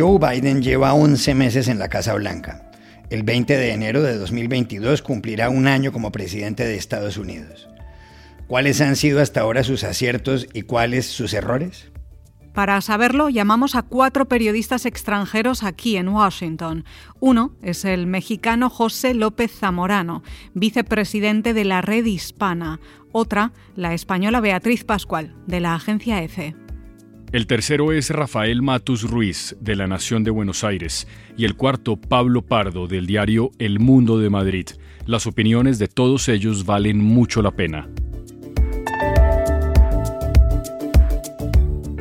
Joe Biden lleva 11 meses en la Casa Blanca. El 20 de enero de 2022 cumplirá un año como presidente de Estados Unidos. ¿Cuáles han sido hasta ahora sus aciertos y cuáles sus errores? Para saberlo, llamamos a cuatro periodistas extranjeros aquí en Washington. Uno es el mexicano José López Zamorano, vicepresidente de la Red Hispana. Otra, la española Beatriz Pascual, de la agencia EFE. El tercero es Rafael Matus Ruiz, de La Nación de Buenos Aires, y el cuarto, Pablo Pardo, del diario El Mundo de Madrid. Las opiniones de todos ellos valen mucho la pena.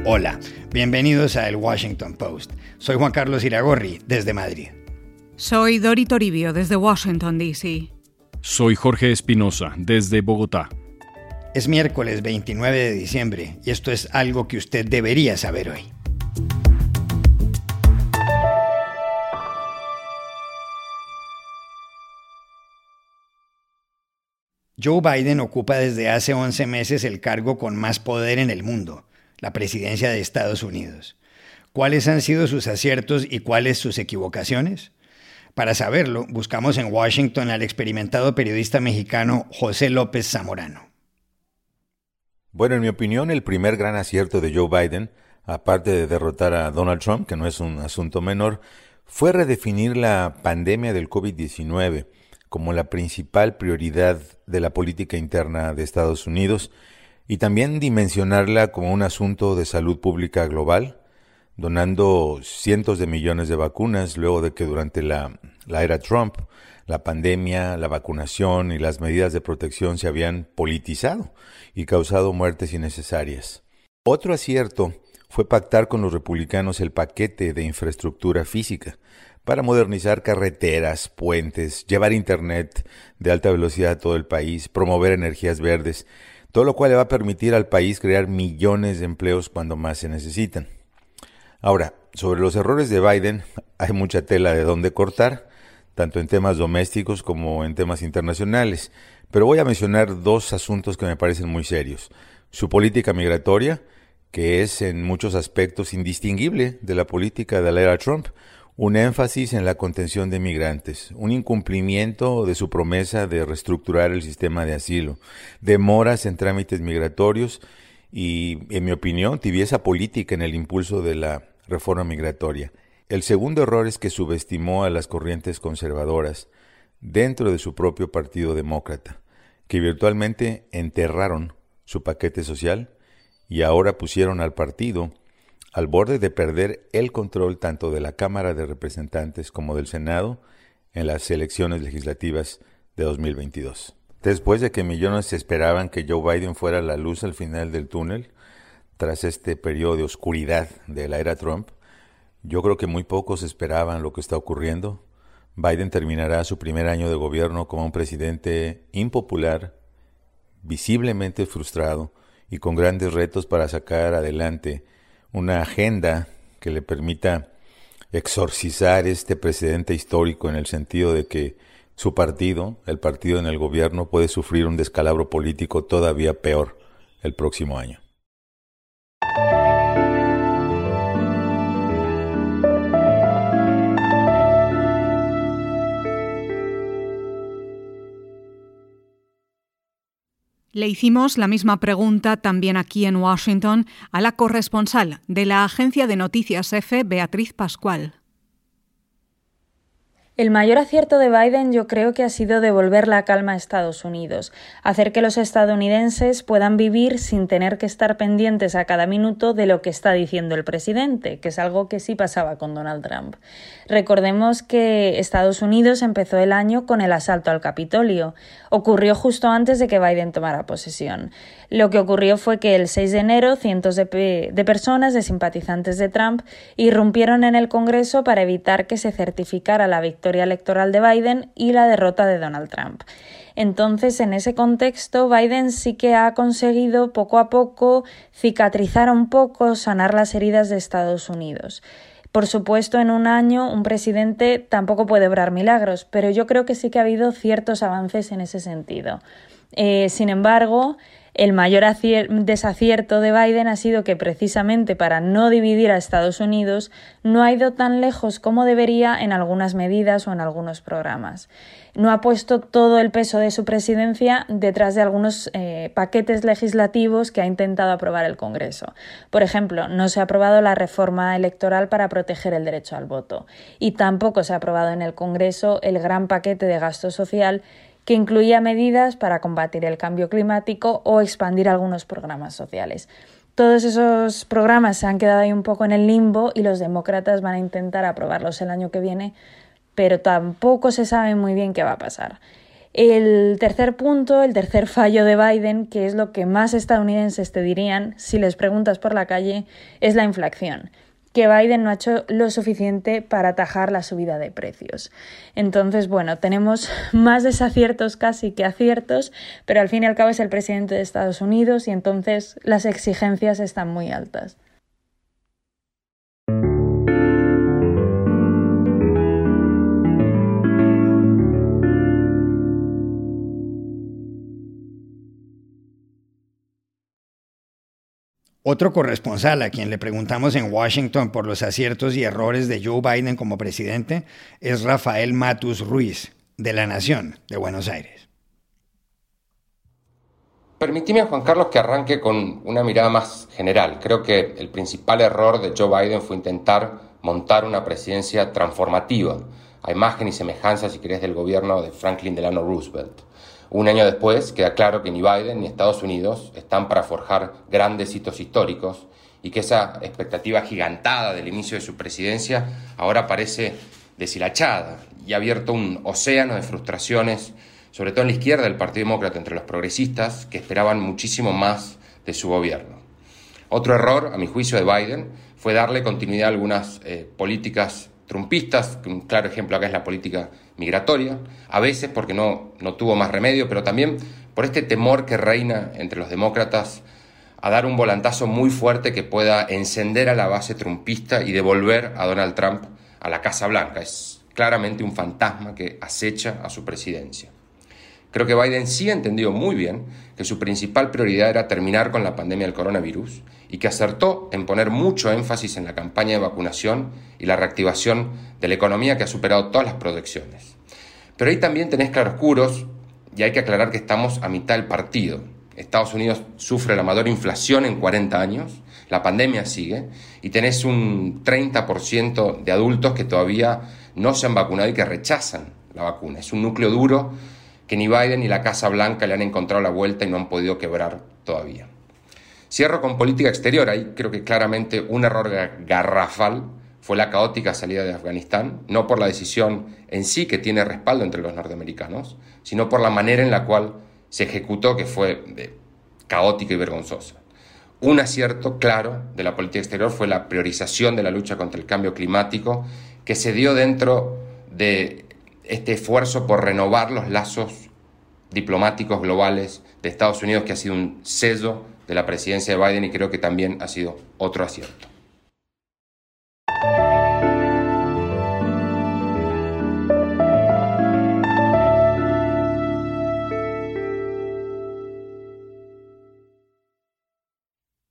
Hola, bienvenidos a El Washington Post. Soy Juan Carlos Iragorri, desde Madrid. Soy Dori Toribio, desde Washington, D.C. Soy Jorge Espinosa, desde Bogotá. Es miércoles 29 de diciembre y esto es algo que usted debería saber hoy. Joe Biden ocupa desde hace 11 meses el cargo con más poder en el mundo, la presidencia de Estados Unidos. ¿Cuáles han sido sus aciertos y cuáles sus equivocaciones? Para saberlo, buscamos en Washington al experimentado periodista mexicano José López Zamorano. Bueno, en mi opinión, el primer gran acierto de Joe Biden, aparte de derrotar a Donald Trump, que no es un asunto menor, fue redefinir la pandemia del COVID-19 como la principal prioridad de la política interna de Estados Unidos y también dimensionarla como un asunto de salud pública global, donando cientos de millones de vacunas luego de que durante la, la era Trump la pandemia, la vacunación y las medidas de protección se habían politizado y causado muertes innecesarias. Otro acierto fue pactar con los republicanos el paquete de infraestructura física para modernizar carreteras, puentes, llevar Internet de alta velocidad a todo el país, promover energías verdes, todo lo cual le va a permitir al país crear millones de empleos cuando más se necesitan. Ahora, sobre los errores de Biden hay mucha tela de dónde cortar, tanto en temas domésticos como en temas internacionales, pero voy a mencionar dos asuntos que me parecen muy serios. Su política migratoria, que es en muchos aspectos indistinguible de la política de la era Trump, un énfasis en la contención de migrantes, un incumplimiento de su promesa de reestructurar el sistema de asilo, demoras en trámites migratorios y, en mi opinión, tibieza política en el impulso de la reforma migratoria. El segundo error es que subestimó a las corrientes conservadoras dentro de su propio Partido Demócrata, que virtualmente enterraron su paquete social y ahora pusieron al partido al borde de perder el control tanto de la Cámara de Representantes como del Senado en las elecciones legislativas de 2022. Después de que millones esperaban que Joe Biden fuera la luz al final del túnel, tras este periodo de oscuridad de la era Trump, yo creo que muy pocos esperaban lo que está ocurriendo. Biden terminará su primer año de gobierno como un presidente impopular, visiblemente frustrado y con grandes retos para sacar adelante una agenda que le permita exorcizar este precedente histórico en el sentido de que su partido, el partido en el gobierno, puede sufrir un descalabro político todavía peor el próximo año. Le hicimos la misma pregunta también aquí en Washington a la corresponsal de la agencia de noticias EFE, Beatriz Pascual. El mayor acierto de Biden yo creo que ha sido devolver la calma a Estados Unidos, hacer que los estadounidenses puedan vivir sin tener que estar pendientes a cada minuto de lo que está diciendo el presidente, que es algo que sí pasaba con Donald Trump. Recordemos que Estados Unidos empezó el año con el asalto al Capitolio. Ocurrió justo antes de que Biden tomara posesión. Lo que ocurrió fue que el 6 de enero cientos de, personas, de simpatizantes de Trump, irrumpieron en el Congreso para evitar que se certificara la victoria electoral de Biden y la derrota de Donald Trump. Entonces, en ese contexto, Biden sí que ha conseguido poco a poco cicatrizar un poco, sanar las heridas de Estados Unidos. Por supuesto, en un año un presidente tampoco puede obrar milagros, pero yo creo que sí que ha habido ciertos avances en ese sentido. Eh, sin embargo, El mayor desacierto de Biden ha sido que precisamente para no dividir a Estados Unidos no ha ido tan lejos como debería en algunas medidas o en algunos programas no ha puesto todo el peso de su presidencia detrás de algunos eh, paquetes legislativos que ha intentado aprobar el Congreso. Por ejemplo, no se ha aprobado la reforma electoral para proteger el derecho al voto y tampoco se ha aprobado en el Congreso el gran paquete de gasto social que incluía medidas para combatir el cambio climático o expandir algunos programas sociales. Todos esos programas se han quedado ahí un poco en el limbo y los demócratas van a intentar aprobarlos el año que viene pero tampoco se sabe muy bien qué va a pasar. El tercer punto, el tercer fallo de Biden, que es lo que más estadounidenses te dirían si les preguntas por la calle, es la inflación que Biden no ha hecho lo suficiente para atajar la subida de precios. Entonces, bueno, tenemos más desaciertos casi que aciertos, pero al fin y al cabo es el presidente de Estados Unidos y entonces las exigencias están muy altas. Otro corresponsal a quien le preguntamos en Washington por los aciertos y errores de Joe Biden como presidente es Rafael Matus Ruiz, de La Nación, de Buenos Aires. Permitime, Juan Carlos, que arranque con una mirada más general. Creo que el principal error de Joe Biden fue intentar montar una presidencia transformativa, a imagen y semejanza, si querés, del gobierno de Franklin Delano Roosevelt. Un año después queda claro que ni Biden ni Estados Unidos están para forjar grandes hitos históricos y que esa expectativa gigantada del inicio de su presidencia ahora parece deshilachada y ha abierto un océano de frustraciones, sobre todo en la izquierda del Partido Demócrata, entre los progresistas, que esperaban muchísimo más de su gobierno. Otro error, a mi juicio, de Biden fue darle continuidad a algunas eh, políticas trumpistas, un claro ejemplo acá es la política migratoria, a veces porque no, no tuvo más remedio, pero también por este temor que reina entre los demócratas a dar un volantazo muy fuerte que pueda encender a la base trumpista y devolver a Donald Trump a la Casa Blanca. Es claramente un fantasma que acecha a su presidencia. Creo que Biden sí ha entendido muy bien que su principal prioridad era terminar con la pandemia del coronavirus y que acertó en poner mucho énfasis en la campaña de vacunación y la reactivación de la economía que ha superado todas las proyecciones. Pero ahí también tenés claroscuros y hay que aclarar que estamos a mitad del partido. Estados Unidos sufre la mayor inflación en 40 años, la pandemia sigue y tenés un 30% de adultos que todavía no se han vacunado y que rechazan la vacuna. Es un núcleo duro que ni Biden ni la Casa Blanca le han encontrado la vuelta y no han podido quebrar todavía. Cierro con política exterior. Ahí creo que claramente un error garrafal fue la caótica salida de Afganistán, no por la decisión en sí que tiene respaldo entre los norteamericanos, sino por la manera en la cual se ejecutó, que fue caótica y vergonzosa. Un acierto claro de la política exterior fue la priorización de la lucha contra el cambio climático que se dio dentro de este esfuerzo por renovar los lazos diplomáticos globales de Estados Unidos, que ha sido un sello de la presidencia de Biden y creo que también ha sido otro acierto.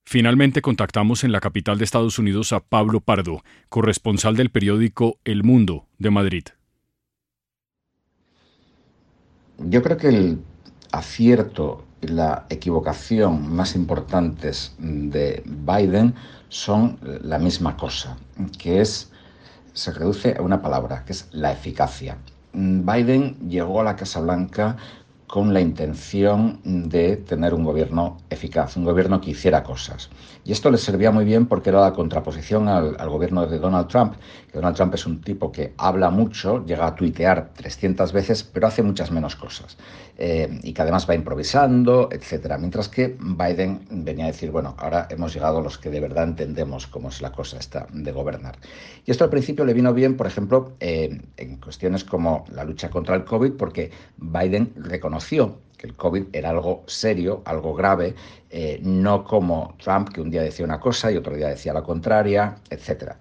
Finalmente contactamos en la capital de Estados Unidos a Pablo Pardo, corresponsal del periódico El Mundo de Madrid. Yo creo que el acierto y la equivocación más importantes de Biden son la misma cosa, que es, se reduce a una palabra, que es la eficacia. Biden llegó a la Casa Blanca con la intención de tener un gobierno eficaz, un gobierno que hiciera cosas. Y esto le servía muy bien porque era la contraposición al, gobierno de Donald Trump, que Donald Trump es un tipo que habla mucho, llega a tuitear 300 veces, pero hace muchas menos cosas. Eh, y que además va improvisando, etcétera. Mientras que Biden venía a decir, bueno, ahora hemos llegado a los que de verdad entendemos cómo es la cosa esta de gobernar. Y esto al principio le vino bien, por ejemplo, eh, en cuestiones como la lucha contra el COVID, porque Biden que el COVID era algo serio, algo grave, eh, no como Trump, que un día decía una cosa y otro día decía la contraria, etc.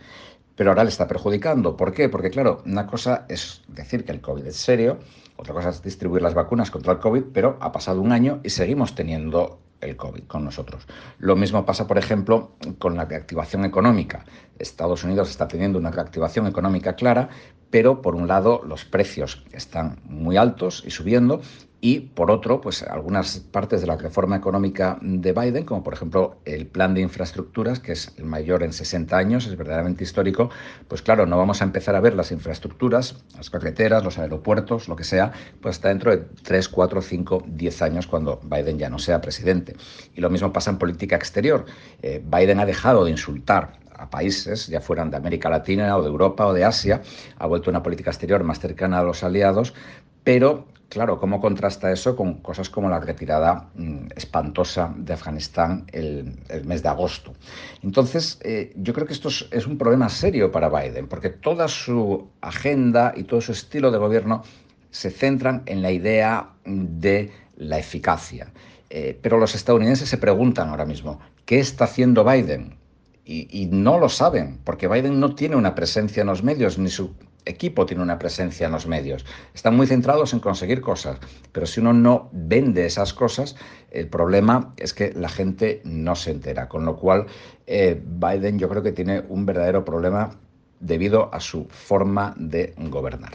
Pero ahora le está perjudicando. ¿Por qué? Porque, claro, una cosa es decir que el COVID es serio, otra cosa es distribuir las vacunas contra el COVID, pero ha pasado un año y seguimos teniendo el COVID con nosotros. Lo mismo pasa, por ejemplo, con la reactivación económica. Estados Unidos está teniendo una reactivación económica clara, pero por un lado los precios están muy altos y subiendo y por otro, pues algunas partes de la reforma económica de Biden, como por ejemplo el plan de infraestructuras, que es el mayor en 60 años, es verdaderamente histórico, pues claro, no vamos a empezar a ver las infraestructuras, las carreteras, los aeropuertos, lo que sea, pues hasta dentro de 3, 4, 5, 10 años cuando Biden ya no sea presidente. Y lo mismo pasa en política exterior. Eh, Biden ha dejado de insultar a países, ya fueran de América Latina o de Europa o de Asia, ha vuelto una política exterior más cercana a los aliados, pero Claro, ¿cómo contrasta eso con cosas como la retirada mm, espantosa de Afganistán el, mes de agosto? Entonces, eh, yo creo que esto es, un problema serio para Biden, porque toda su agenda y todo su estilo de gobierno se centran en la idea de la eficacia. Eh, pero los estadounidenses se preguntan ahora mismo, ¿qué está haciendo Biden? Y, no lo saben, porque Biden no tiene una presencia en los medios, ni su equipo tiene una presencia en los medios. Están muy centrados en conseguir cosas, pero si uno no vende esas cosas, el problema es que la gente no se entera. Con lo cual, eh, Biden yo creo que tiene un verdadero problema debido a su forma de gobernar.